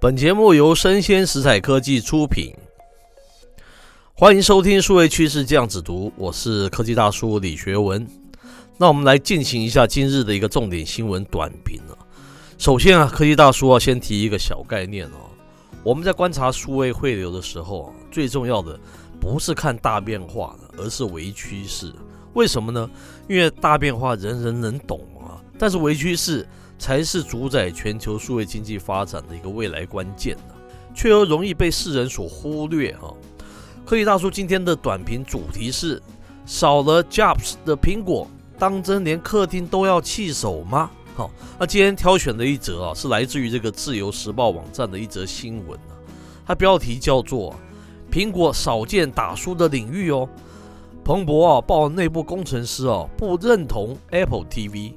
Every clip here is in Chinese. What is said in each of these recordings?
本节目由生鲜食材科技出品，欢迎收听数位趋势这样子读，我是科技大叔李学文。那我们来进行一下今日的一个重点新闻短评啊。首先啊，科技大叔要先提一个小概念哦。我们在观察数位汇流的时候啊，最重要的不是看大变化，而是微趋势。为什么呢？因为大变化人人能懂啊，但是微趋势。才是主宰全球数位经济发展的一个未来关键呢，却又容易被世人所忽略哈。科技大叔今天的短评主题是：少了 Jobs 的苹果，当真连客厅都要弃守吗？好，那今天挑选的一则啊，是来自于这个自由时报网站的一则新闻啊，它标题叫做“苹果少见打输的领域哦”。彭博啊报内部工程师啊不认同 Apple TV。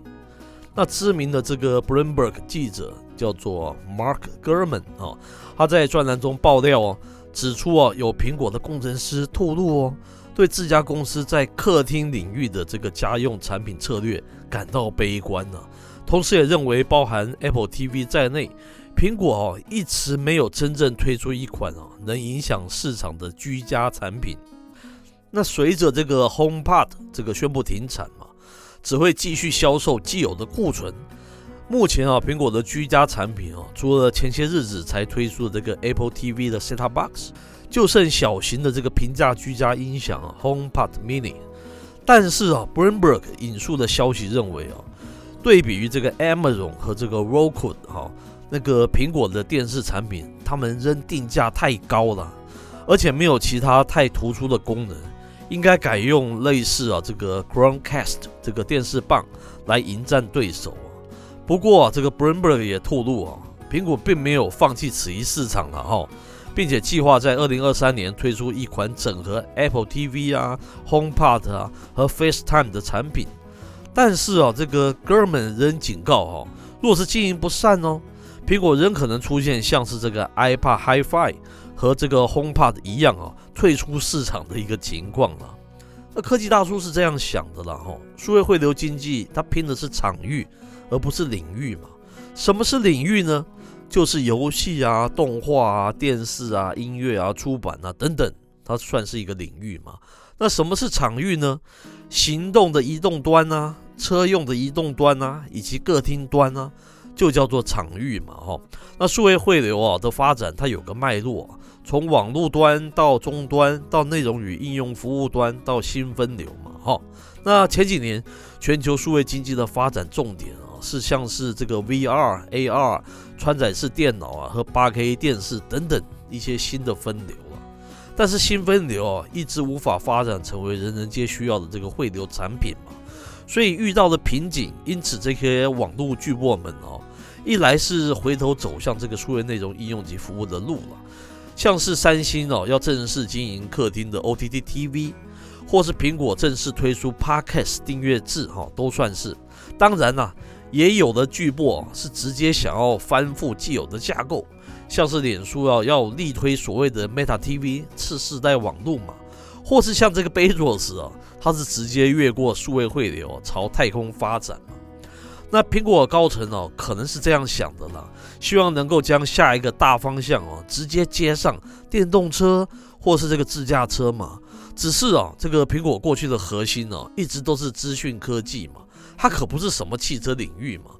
那知名的这个 Bloomberg 记者叫做 Mark Gurman 啊，他在专栏中爆料哦，指出哦，有苹果的工程师透露哦，对自家公司在客厅领域的这个家用产品策略感到悲观呢。同时也认为，包含 Apple TV 在内，苹果哦一直没有真正推出一款哦能影响市场的居家产品。那随着这个 HomePod 这个宣布停产嘛。只会继续销售既有的库存。目前啊，苹果的居家产品啊，除了前些日子才推出的这个 Apple TV 的 Set-top Box，就剩小型的这个平价居家音响啊，HomePod Mini。但是啊，Bloomberg 引述的消息认为啊，对比于这个 Amazon 和这个 Roku 哈，那个苹果的电视产品，他们仍定价太高了，而且没有其他太突出的功能。应该改用类似啊这个 Chromecast 这个电视棒来迎战对手啊。不过啊，这个 Bloomberg 也透露啊，苹果并没有放弃此一市场了哈，并且计划在二零二三年推出一款整合 Apple TV 啊、HomePod 啊和 FaceTime 的产品。但是啊，这个 Gurman 仍警告哈，若是经营不善哦，苹果仍可能出现像是这个 iPad HiFi。和这个 HomePod 一样啊，退出市场的一个情况了。那科技大叔是这样想的了哈，数位汇流经济它拼的是场域，而不是领域嘛。什么是领域呢？就是游戏啊、动画啊、电视啊、音乐啊、出版啊等等，它算是一个领域嘛。那什么是场域呢？行动的移动端啊，车用的移动端啊，以及客厅端啊，就叫做场域嘛哈。那数位汇流啊的发展，它有个脉络。从网络端到终端，到内容与应用服务端，到新分流嘛，哈。那前几年全球数位经济的发展重点啊，是像是这个 VR、AR、穿载式电脑啊和 8K 电视等等一些新的分流啊。但是新分流啊，一直无法发展成为人人皆需要的这个汇流产品嘛，所以遇到了瓶颈。因此这些网络巨擘们哦，一来是回头走向这个数位内容应用及服务的路了。像是三星哦，要正式经营客厅的 OTT TV，或是苹果正式推出 Podcast 订阅制哈，都算是。当然啦，也有的巨擘是直接想要翻覆既有的架构，像是脸书要要力推所谓的 Meta TV 次世代网络嘛，或是像这个 Bezos 啊，他是直接越过数位汇流朝太空发展嘛。那苹果高层哦，可能是这样想的啦，希望能够将下一个大方向哦，直接接上电动车或是这个自驾车嘛。只是啊，这个苹果过去的核心哦，一直都是资讯科技嘛，它可不是什么汽车领域嘛。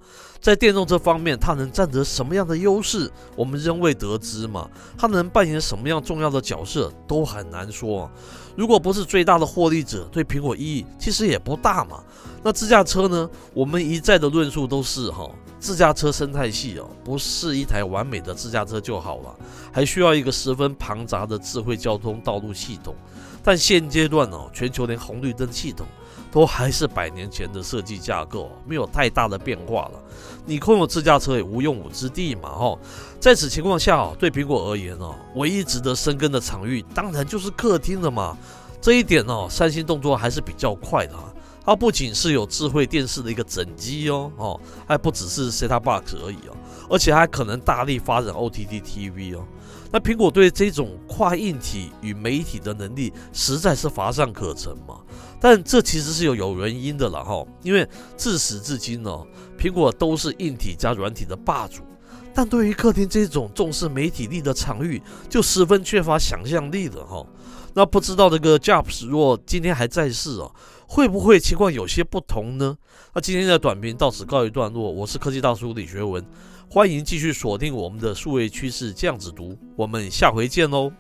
在电动车方面，它能占得什么样的优势，我们仍未得知嘛。它能扮演什么样重要的角色，都很难说。如果不是最大的获利者，对苹果意义其实也不大嘛。那自驾车呢？我们一再的论述都是哈，自驾车生态系哦，不是一台完美的自驾车就好了，还需要一个十分庞杂的智慧交通道路系统。但现阶段哦，全球连红绿灯系统都还是百年前的设计架构，没有太大的变化了。你空有自驾车也无用武之地嘛，哦。在此情况下哦，对苹果而言哦，唯一值得深耕的场域，当然就是客厅了嘛。这一点哦，三星动作还是比较快的啊。它不仅是有智慧电视的一个整机哦，哦，还不只是 Set-top Box 而已哦，而且还可能大力发展 OTT TV 哦。那苹果对这种跨硬体与媒体的能力，实在是乏善可陈嘛。但这其实是有有原因的了哈，因为自始至今呢，苹果都是硬体加软体的霸主。但对于客厅这种重视媒体力的场域，就十分缺乏想象力了哈。那不知道这个 Jobs 若今天还在世哦，会不会情况有些不同呢？那今天的短评到此告一段落，我是科技大叔李学文，欢迎继续锁定我们的数位趋势这样子读，我们下回见喽。